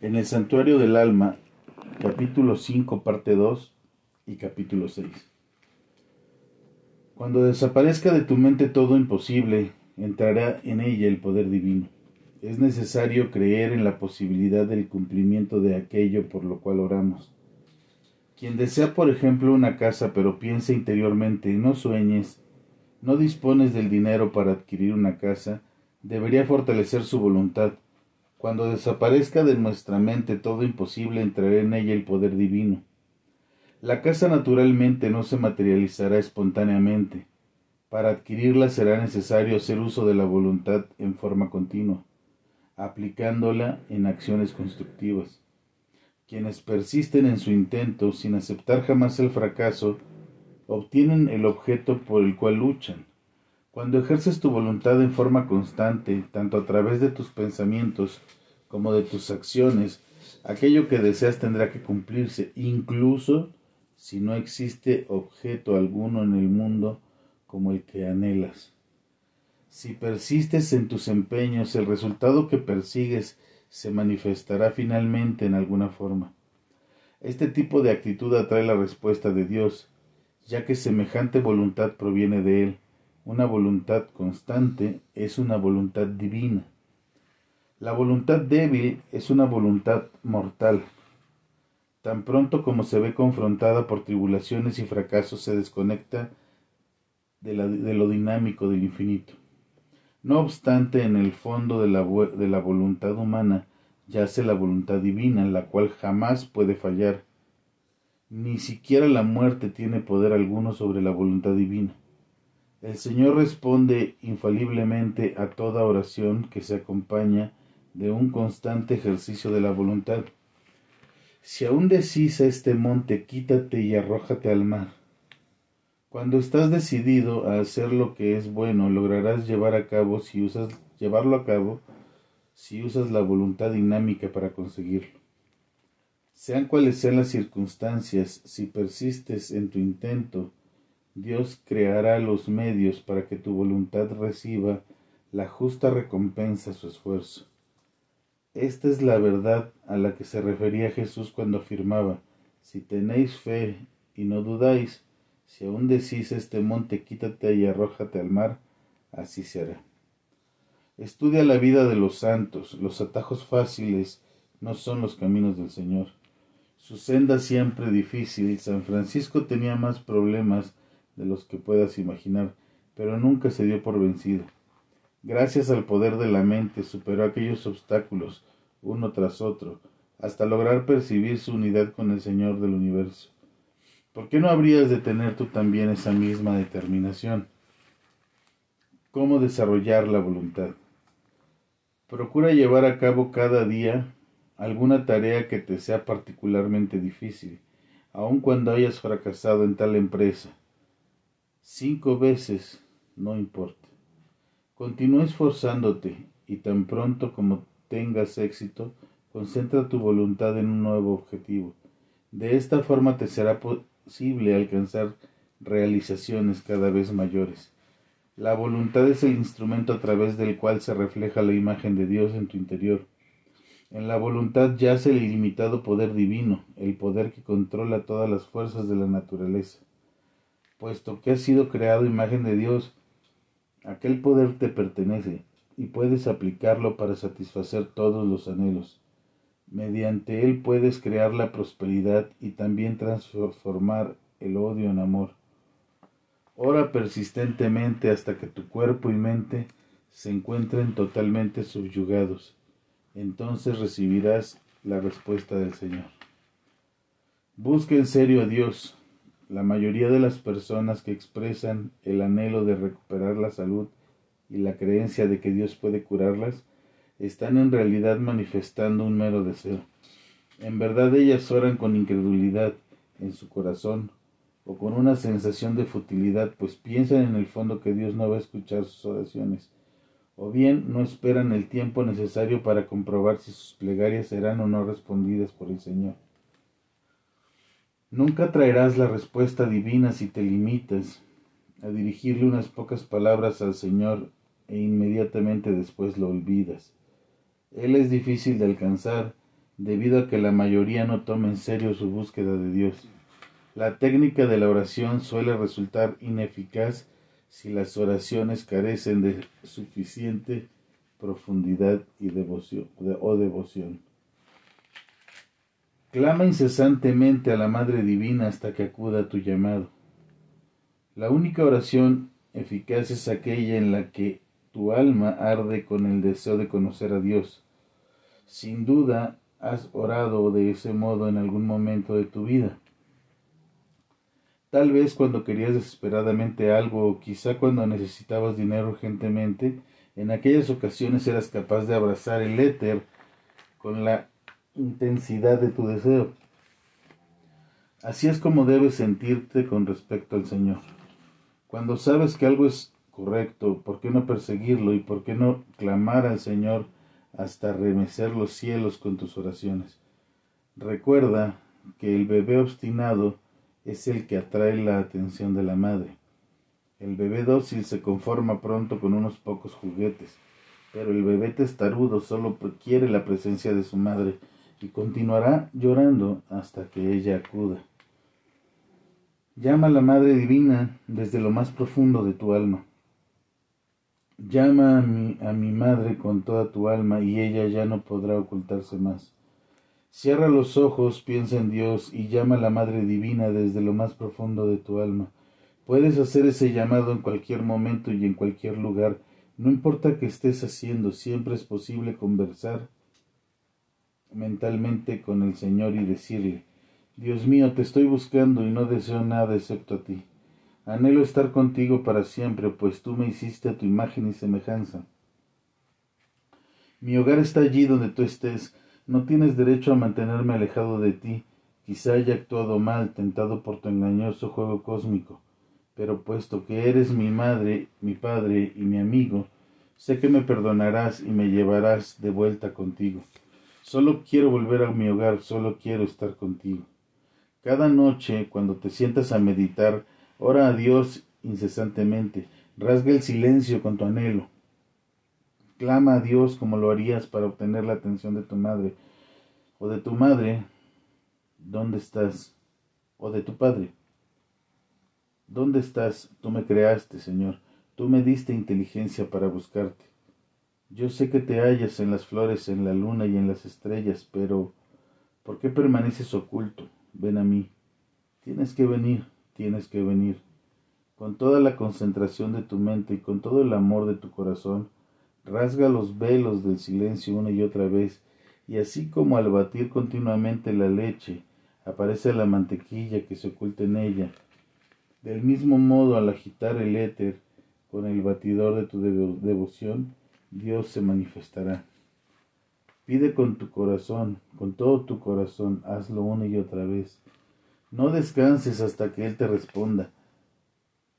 En el Santuario del Alma, capítulo 5, parte 2 y capítulo 6. Cuando desaparezca de tu mente todo imposible, entrará en ella el poder divino. Es necesario creer en la posibilidad del cumplimiento de aquello por lo cual oramos. Quien desea, por ejemplo, una casa, pero piensa interiormente, no sueñes, no dispones del dinero para adquirir una casa, debería fortalecer su voluntad. Cuando desaparezca de nuestra mente todo imposible, entrará en ella el poder divino. La casa naturalmente no se materializará espontáneamente. Para adquirirla será necesario hacer uso de la voluntad en forma continua, aplicándola en acciones constructivas. Quienes persisten en su intento sin aceptar jamás el fracaso, obtienen el objeto por el cual luchan. Cuando ejerces tu voluntad en forma constante, tanto a través de tus pensamientos como de tus acciones, aquello que deseas tendrá que cumplirse, incluso si no existe objeto alguno en el mundo como el que anhelas. Si persistes en tus empeños, el resultado que persigues se manifestará finalmente en alguna forma. Este tipo de actitud atrae la respuesta de Dios, ya que semejante voluntad proviene de Él. Una voluntad constante es una voluntad divina. La voluntad débil es una voluntad mortal. Tan pronto como se ve confrontada por tribulaciones y fracasos, se desconecta de, lo dinámico del infinito. No obstante, en el fondo de la, de la voluntad humana yace la voluntad divina, la cual jamás puede fallar. Ni siquiera la muerte tiene poder alguno sobre la voluntad divina. El Señor responde infaliblemente a toda oración que se acompaña de un constante ejercicio de la voluntad. Si aún decís a este monte, quítate y arrójate al mar. Cuando estás decidido a hacer lo que es bueno, lograrás llevar a cabo si usas llevarlo a cabo si usas la voluntad dinámica para conseguirlo. Sean cuales sean las circunstancias, si persistes en tu intento, Dios creará los medios para que tu voluntad reciba la justa recompensa a su esfuerzo. Esta es la verdad a la que se refería Jesús cuando afirmaba, si tenéis fe y no dudáis, si aún decís este monte quítate y arrójate al mar, así será. Estudia la vida de los santos, los atajos fáciles no son los caminos del Señor. Su senda siempre difícil, San Francisco tenía más problemas de los que puedas imaginar, pero nunca se dio por vencido. Gracias al poder de la mente superó aquellos obstáculos, uno tras otro, hasta lograr percibir su unidad con el Señor del universo. ¿Por qué no habrías de tener tú también esa misma determinación? ¿Cómo desarrollar la voluntad? Procura llevar a cabo cada día alguna tarea que te sea particularmente difícil, aun cuando hayas fracasado en tal empresa. Cinco veces, no importa. Continúa esforzándote y tan pronto como tengas éxito, concentra tu voluntad en un nuevo objetivo. De esta forma te será posible alcanzar realizaciones cada vez mayores. La voluntad es el instrumento a través del cual se refleja la imagen de Dios en tu interior. En la voluntad yace el ilimitado poder divino, el poder que controla todas las fuerzas de la naturaleza. Puesto que has sido creado imagen de Dios, Aquel poder te pertenece y puedes aplicarlo para satisfacer todos los anhelos. Mediante él puedes crear la prosperidad y también transformar el odio en amor. Ora persistentemente hasta que tu cuerpo y mente se encuentren totalmente subyugados. Entonces recibirás la respuesta del Señor. Busca en serio a Dios, la mayoría de las personas que expresan el anhelo de recuperar la salud y la creencia de que Dios puede curarlas están en realidad manifestando un mero deseo. En verdad ellas oran con incredulidad en su corazón o con una sensación de futilidad, pues piensan en el fondo que Dios no va a escuchar sus oraciones, o bien no esperan el tiempo necesario para comprobar si sus plegarias serán o no respondidas por el Señor. Nunca traerás la respuesta divina si te limitas a dirigirle unas pocas palabras al Señor e inmediatamente después lo olvidas. Él es difícil de alcanzar debido a que la mayoría no toma en serio su búsqueda de Dios. La técnica de la oración suele resultar ineficaz si las oraciones carecen de suficiente profundidad y devoción, o devoción. Clama incesantemente a la Madre Divina hasta que acuda a tu llamado. La única oración eficaz es aquella en la que tu alma arde con el deseo de conocer a Dios. Sin duda has orado de ese modo en algún momento de tu vida. Tal vez cuando querías desesperadamente algo o quizá cuando necesitabas dinero urgentemente, en aquellas ocasiones eras capaz de abrazar el éter con la intensidad de tu deseo. Así es como debes sentirte con respecto al Señor. Cuando sabes que algo es correcto, ¿por qué no perseguirlo y por qué no clamar al Señor hasta remecer los cielos con tus oraciones? Recuerda que el bebé obstinado es el que atrae la atención de la madre. El bebé dócil se conforma pronto con unos pocos juguetes, pero el bebé testarudo solo quiere la presencia de su madre y continuará llorando hasta que ella acuda. Llama a la Madre Divina desde lo más profundo de tu alma. Llama a mi, a mi madre con toda tu alma y ella ya no podrá ocultarse más. Cierra los ojos, piensa en Dios y llama a la Madre Divina desde lo más profundo de tu alma. Puedes hacer ese llamado en cualquier momento y en cualquier lugar. No importa qué estés haciendo, siempre es posible conversar mentalmente con el Señor y decirle, Dios mío, te estoy buscando y no deseo nada excepto a ti. Anhelo estar contigo para siempre, pues tú me hiciste a tu imagen y semejanza. Mi hogar está allí donde tú estés. No tienes derecho a mantenerme alejado de ti. Quizá haya actuado mal, tentado por tu engañoso juego cósmico. Pero puesto que eres mi madre, mi padre y mi amigo, sé que me perdonarás y me llevarás de vuelta contigo. Solo quiero volver a mi hogar, solo quiero estar contigo. Cada noche, cuando te sientas a meditar, ora a Dios incesantemente, rasga el silencio con tu anhelo. Clama a Dios como lo harías para obtener la atención de tu madre o de tu madre. ¿Dónde estás? O de tu padre. ¿Dónde estás? Tú me creaste, Señor. Tú me diste inteligencia para buscarte. Yo sé que te hallas en las flores, en la luna y en las estrellas, pero ¿por qué permaneces oculto? Ven a mí. Tienes que venir, tienes que venir. Con toda la concentración de tu mente y con todo el amor de tu corazón, rasga los velos del silencio una y otra vez, y así como al batir continuamente la leche, aparece la mantequilla que se oculta en ella. Del mismo modo, al agitar el éter con el batidor de tu devoción, Dios se manifestará. Pide con tu corazón, con todo tu corazón, hazlo una y otra vez. No descanses hasta que Él te responda.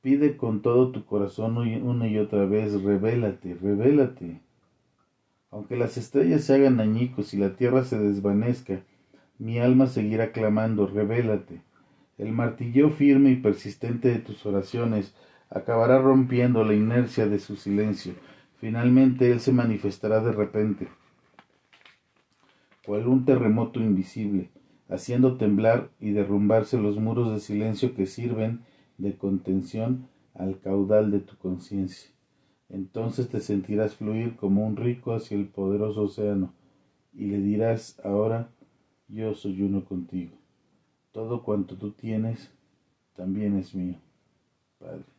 Pide con todo tu corazón una y otra vez, revélate, revélate. Aunque las estrellas se hagan añicos y la tierra se desvanezca, mi alma seguirá clamando, revélate. El martillo firme y persistente de tus oraciones acabará rompiendo la inercia de su silencio Finalmente Él se manifestará de repente, cual un terremoto invisible, haciendo temblar y derrumbarse los muros de silencio que sirven de contención al caudal de tu conciencia. Entonces te sentirás fluir como un rico hacia el poderoso océano, y le dirás ahora, yo soy uno contigo. Todo cuanto tú tienes también es mío, Padre.